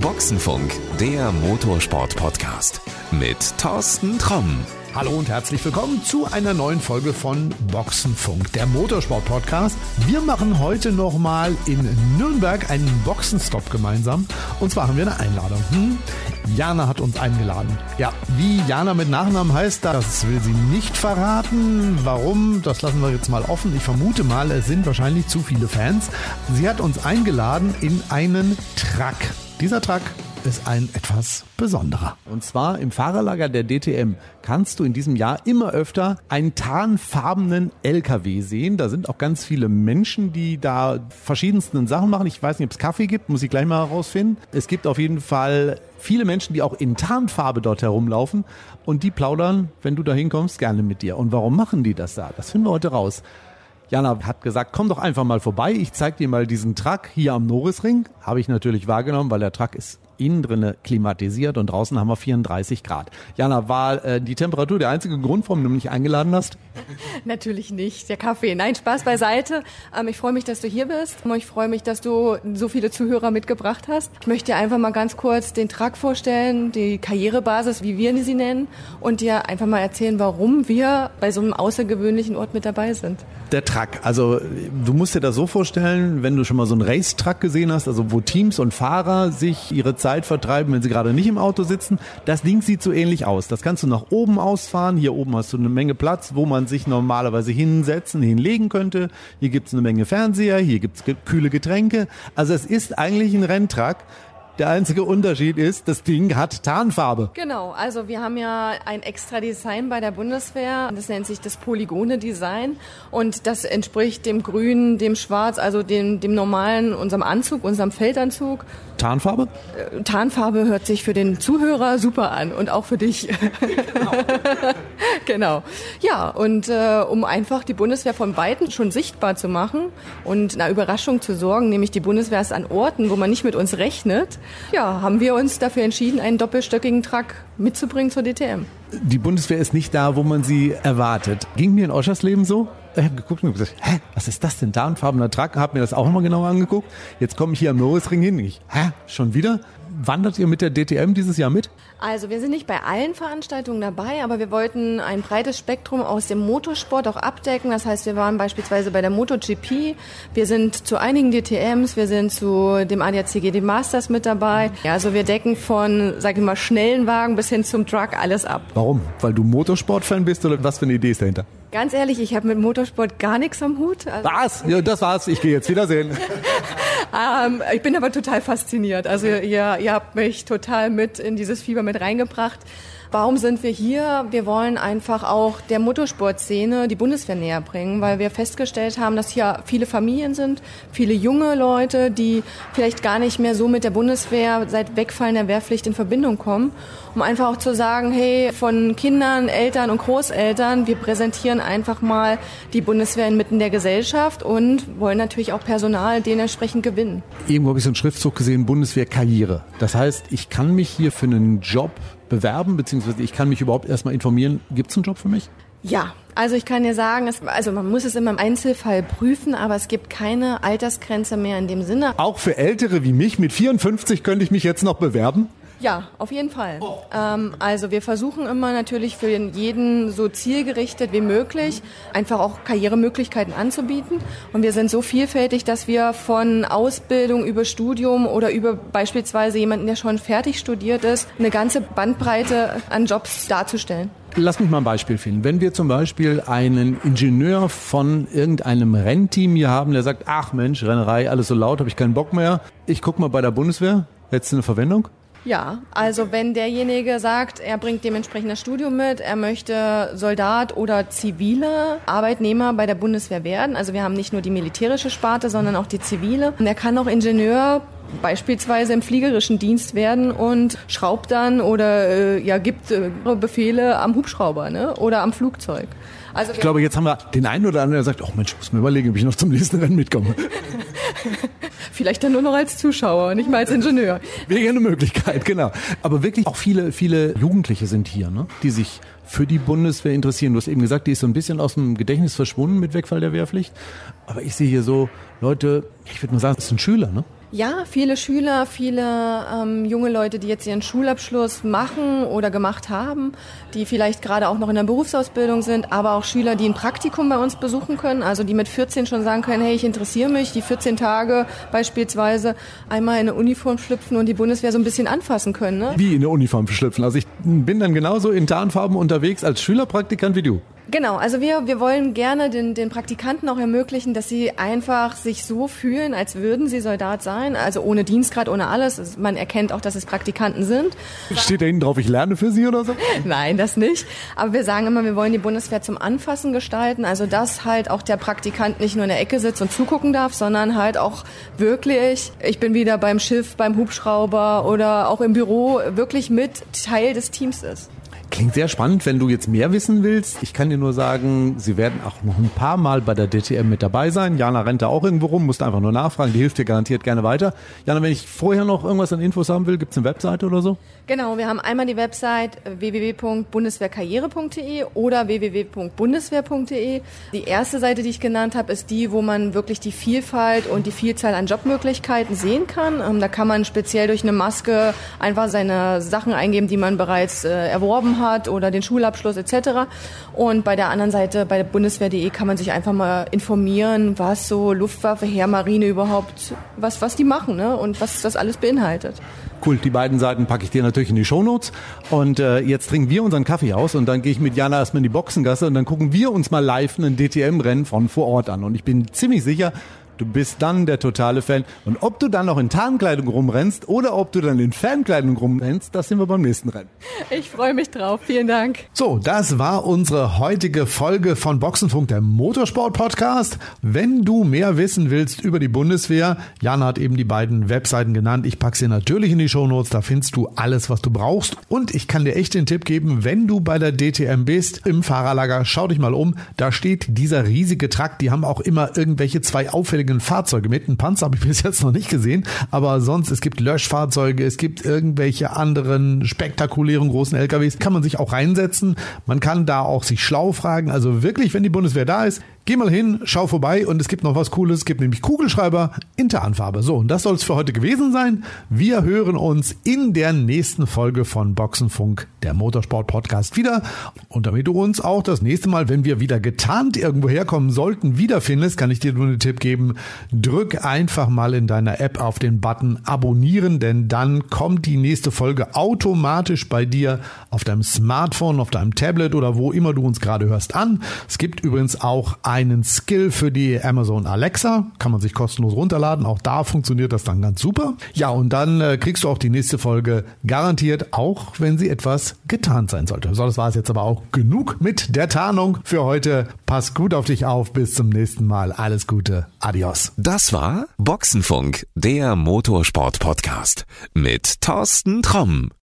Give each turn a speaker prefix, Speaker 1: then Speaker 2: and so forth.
Speaker 1: Boxenfunk, der Motorsport-Podcast mit Thorsten Tromm.
Speaker 2: Hallo und herzlich willkommen zu einer neuen Folge von Boxenfunk, der Motorsport-Podcast. Wir machen heute nochmal in Nürnberg einen Boxenstopp gemeinsam. Und zwar haben wir eine Einladung. Hm? Jana hat uns eingeladen. Ja, wie Jana mit Nachnamen heißt, das will sie nicht verraten. Warum? Das lassen wir jetzt mal offen. Ich vermute mal, es sind wahrscheinlich zu viele Fans. Sie hat uns eingeladen in einen Truck. Dieser Truck ist ein etwas besonderer. Und zwar im Fahrerlager der DTM kannst du in diesem Jahr immer öfter einen tarnfarbenen LKW sehen. Da sind auch ganz viele Menschen, die da verschiedensten Sachen machen. Ich weiß nicht, ob es Kaffee gibt, muss ich gleich mal herausfinden. Es gibt auf jeden Fall viele Menschen, die auch in Tarnfarbe dort herumlaufen und die plaudern, wenn du da hinkommst, gerne mit dir. Und warum machen die das da? Das finden wir heute raus. Jana hat gesagt, komm doch einfach mal vorbei. Ich zeig dir mal diesen Truck hier am Norrisring. Habe ich natürlich wahrgenommen, weil der Truck ist innen drinne klimatisiert und draußen haben wir 34 Grad. Jana, war äh, die Temperatur der einzige Grund, warum du mich eingeladen hast?
Speaker 3: Natürlich nicht, der Kaffee. Nein, Spaß beiseite. Ähm, ich freue mich, dass du hier bist. Ich freue mich, dass du so viele Zuhörer mitgebracht hast. Ich möchte dir einfach mal ganz kurz den Truck vorstellen, die Karrierebasis, wie wir sie nennen, und dir einfach mal erzählen, warum wir bei so einem außergewöhnlichen Ort mit dabei sind.
Speaker 2: Der Truck, also du musst dir das so vorstellen, wenn du schon mal so einen Race-Truck gesehen hast, also wo Teams und Fahrer sich ihre Zeit vertreiben, wenn sie gerade nicht im Auto sitzen, das Ding sieht so ähnlich aus. Das kannst du nach oben ausfahren. Hier oben hast du eine Menge Platz, wo man sich normalerweise hinsetzen, hinlegen könnte. Hier gibt's eine Menge Fernseher, hier gibt's kühle Getränke. Also es ist eigentlich ein Renntruck. Der einzige Unterschied ist, das Ding hat Tarnfarbe.
Speaker 3: Genau, also wir haben ja ein extra Design bei der Bundeswehr. Das nennt sich das Polygone Design und das entspricht dem Grün, dem Schwarz, also dem, dem normalen, unserem Anzug, unserem Feldanzug.
Speaker 2: Tarnfarbe?
Speaker 3: Äh, Tarnfarbe hört sich für den Zuhörer super an und auch für dich. Genau. genau. Ja, und äh, um einfach die Bundeswehr von Weitem schon sichtbar zu machen und einer Überraschung zu sorgen, nämlich die Bundeswehr ist an Orten, wo man nicht mit uns rechnet, ja, haben wir uns dafür entschieden, einen doppelstöckigen Truck mitzubringen zur DTM.
Speaker 2: Die Bundeswehr ist nicht da, wo man sie erwartet. Ging mir in Oschersleben so? Ich habe geguckt und gesagt, hä, was ist das denn? Tarnfarbener Truck, habe mir das auch nochmal genauer angeguckt. Jetzt komme ich hier am Norrisring hin. Ich, hä, schon wieder? Wandert ihr mit der DTM dieses Jahr mit?
Speaker 3: Also wir sind nicht bei allen Veranstaltungen dabei, aber wir wollten ein breites Spektrum aus dem Motorsport auch abdecken. Das heißt, wir waren beispielsweise bei der MotoGP, wir sind zu einigen DTMs, wir sind zu dem ADAC GD Masters mit dabei. Ja, also wir decken von, sag ich mal, schnellen Wagen bis hin zum Truck alles ab.
Speaker 2: Warum? Weil du Motorsportfan bist oder was für eine Idee ist dahinter?
Speaker 3: Ganz ehrlich, ich habe mit Motorsport gar nichts am Hut.
Speaker 2: Also was? Ja, das war's. Ich gehe jetzt wiedersehen.
Speaker 3: ähm, ich bin aber total fasziniert. Also ihr, ihr habt mich total mit in dieses Fieber mit reingebracht. Warum sind wir hier? Wir wollen einfach auch der Motorsportszene die Bundeswehr näher bringen, weil wir festgestellt haben, dass hier viele Familien sind, viele junge Leute, die vielleicht gar nicht mehr so mit der Bundeswehr seit Wegfallen der Wehrpflicht in Verbindung kommen, um einfach auch zu sagen, hey, von Kindern, Eltern und Großeltern, wir präsentieren einfach mal die Bundeswehr inmitten der Gesellschaft und wollen natürlich auch Personal dementsprechend gewinnen.
Speaker 2: Irgendwo habe ich so einen Schriftzug gesehen, Bundeswehr Karriere. Das heißt, ich kann mich hier für einen Job bewerben, beziehungsweise ich kann mich überhaupt erstmal informieren, gibt es einen Job für mich?
Speaker 3: Ja, also ich kann dir sagen, es, also man muss es immer im Einzelfall prüfen, aber es gibt keine Altersgrenze mehr in dem Sinne.
Speaker 2: Auch für Ältere wie mich mit 54 könnte ich mich jetzt noch bewerben?
Speaker 3: Ja, auf jeden Fall. Oh. Ähm, also wir versuchen immer natürlich für jeden so zielgerichtet wie möglich einfach auch Karrieremöglichkeiten anzubieten. Und wir sind so vielfältig, dass wir von Ausbildung über Studium oder über beispielsweise jemanden, der schon fertig studiert ist, eine ganze Bandbreite an Jobs darzustellen.
Speaker 2: Lass mich mal ein Beispiel finden. Wenn wir zum Beispiel einen Ingenieur von irgendeinem Rennteam hier haben, der sagt, ach Mensch, Rennerei, alles so laut, habe ich keinen Bock mehr. Ich guck mal bei der Bundeswehr, hättest du eine Verwendung?
Speaker 3: Ja, also wenn derjenige sagt, er bringt dementsprechend das Studium mit, er möchte Soldat oder zivile Arbeitnehmer bei der Bundeswehr werden. Also wir haben nicht nur die militärische Sparte, sondern auch die zivile. Und er kann auch Ingenieur beispielsweise im fliegerischen Dienst werden und schraubt dann oder äh, ja gibt äh, Befehle am Hubschrauber ne? oder am Flugzeug.
Speaker 2: Also ich glaube, jetzt haben wir den einen oder anderen, der sagt, oh Mensch, ich muss mir überlegen, ob ich noch zum nächsten Rennen mitkomme.
Speaker 3: Vielleicht dann nur noch als Zuschauer, nicht mal als Ingenieur.
Speaker 4: Wäre ja eine Möglichkeit, genau. Aber wirklich auch viele, viele Jugendliche sind hier, ne? die sich für die Bundeswehr interessieren. Du hast eben gesagt, die ist so ein bisschen aus dem Gedächtnis verschwunden mit Wegfall der Wehrpflicht. Aber ich sehe hier so Leute, ich würde mal sagen, das sind Schüler, ne?
Speaker 3: Ja, viele Schüler, viele ähm, junge Leute, die jetzt ihren Schulabschluss machen oder gemacht haben, die vielleicht gerade auch noch in der Berufsausbildung sind, aber auch Schüler, die ein Praktikum bei uns besuchen können, also die mit 14 schon sagen können, hey, ich interessiere mich, die 14 Tage beispielsweise einmal in eine Uniform schlüpfen und die Bundeswehr so ein bisschen anfassen können. Ne?
Speaker 4: Wie in eine Uniform schlüpfen? Also ich bin dann genauso in Tarnfarben unterwegs als Schülerpraktikant wie du.
Speaker 3: Genau, also wir, wir wollen gerne den, den Praktikanten auch ermöglichen, dass sie einfach sich so fühlen, als würden sie Soldat sein, also ohne Dienstgrad, ohne alles. Man erkennt auch, dass es Praktikanten sind.
Speaker 4: Steht da hinten drauf, ich lerne für sie oder so?
Speaker 3: Nein, das nicht. Aber wir sagen immer, wir wollen die Bundeswehr zum Anfassen gestalten, also dass halt auch der Praktikant nicht nur in der Ecke sitzt und zugucken darf, sondern halt auch wirklich, ich bin wieder beim Schiff, beim Hubschrauber oder auch im Büro, wirklich mit Teil des Teams ist.
Speaker 4: Klingt sehr spannend, wenn du jetzt mehr wissen willst. Ich kann dir nur sagen, sie werden auch noch ein paar Mal bei der DTM mit dabei sein. Jana rennt da auch irgendwo rum, musst einfach nur nachfragen, die hilft dir garantiert gerne weiter. Jana, wenn ich vorher noch irgendwas an Infos haben will, gibt es eine Webseite oder so?
Speaker 3: Genau, wir haben einmal die Website www.bundeswehrkarriere.de oder www.bundeswehr.de. Die erste Seite, die ich genannt habe, ist die, wo man wirklich die Vielfalt und die Vielzahl an Jobmöglichkeiten sehen kann. Ähm, da kann man speziell durch eine Maske einfach seine Sachen eingeben, die man bereits äh, erworben hat oder den Schulabschluss etc. Und bei der anderen Seite, bei der Bundeswehr.de, kann man sich einfach mal informieren, was so Luftwaffe, Heer, Marine überhaupt, was, was die machen ne? und was das alles beinhaltet.
Speaker 4: Cool, die beiden Seiten packe ich dir natürlich in die Shownotes. Und äh, jetzt trinken wir unseren Kaffee aus und dann gehe ich mit Jana erstmal in die Boxengasse und dann gucken wir uns mal live einen DTM-Rennen von vor Ort an. Und ich bin ziemlich sicher, Du bist dann der totale Fan. Und ob du dann noch in Tarnkleidung rumrennst oder ob du dann in Fankleidung rumrennst, das sehen wir beim nächsten Rennen.
Speaker 3: Ich freue mich drauf. Vielen Dank.
Speaker 4: So, das war unsere heutige Folge von Boxenfunk, der Motorsport-Podcast. Wenn du mehr wissen willst über die Bundeswehr, Jan hat eben die beiden Webseiten genannt. Ich packe sie natürlich in die Shownotes. Da findest du alles, was du brauchst. Und ich kann dir echt den Tipp geben, wenn du bei der DTM bist, im Fahrerlager, schau dich mal um. Da steht dieser riesige Trakt. Die haben auch immer irgendwelche zwei auffälligen eigenen Fahrzeuge mit. Einen Panzer habe ich bis jetzt noch nicht gesehen, aber sonst, es gibt Löschfahrzeuge, es gibt irgendwelche anderen spektakulären großen LKWs, kann man sich auch reinsetzen. Man kann da auch sich schlau fragen. Also wirklich, wenn die Bundeswehr da ist, Geh mal hin, schau vorbei und es gibt noch was Cooles. Es gibt nämlich Kugelschreiber in Tarnfarbe. So, und das soll es für heute gewesen sein. Wir hören uns in der nächsten Folge von Boxenfunk, der Motorsport-Podcast, wieder. Und damit du uns auch das nächste Mal, wenn wir wieder getarnt irgendwo herkommen sollten, wiederfindest, kann ich dir nur einen Tipp geben. Drück einfach mal in deiner App auf den Button Abonnieren, denn dann kommt die nächste Folge automatisch bei dir auf deinem Smartphone, auf deinem Tablet oder wo immer du uns gerade hörst an. Es gibt übrigens auch einen Skill für die Amazon Alexa. Kann man sich kostenlos runterladen. Auch da funktioniert das dann ganz super. Ja, und dann äh, kriegst du auch die nächste Folge garantiert, auch wenn sie etwas getarnt sein sollte. So, das war es jetzt aber auch genug mit der Tarnung für heute. Pass gut auf dich auf. Bis zum nächsten Mal. Alles Gute. Adios.
Speaker 1: Das war Boxenfunk, der Motorsport-Podcast mit Thorsten Tromm.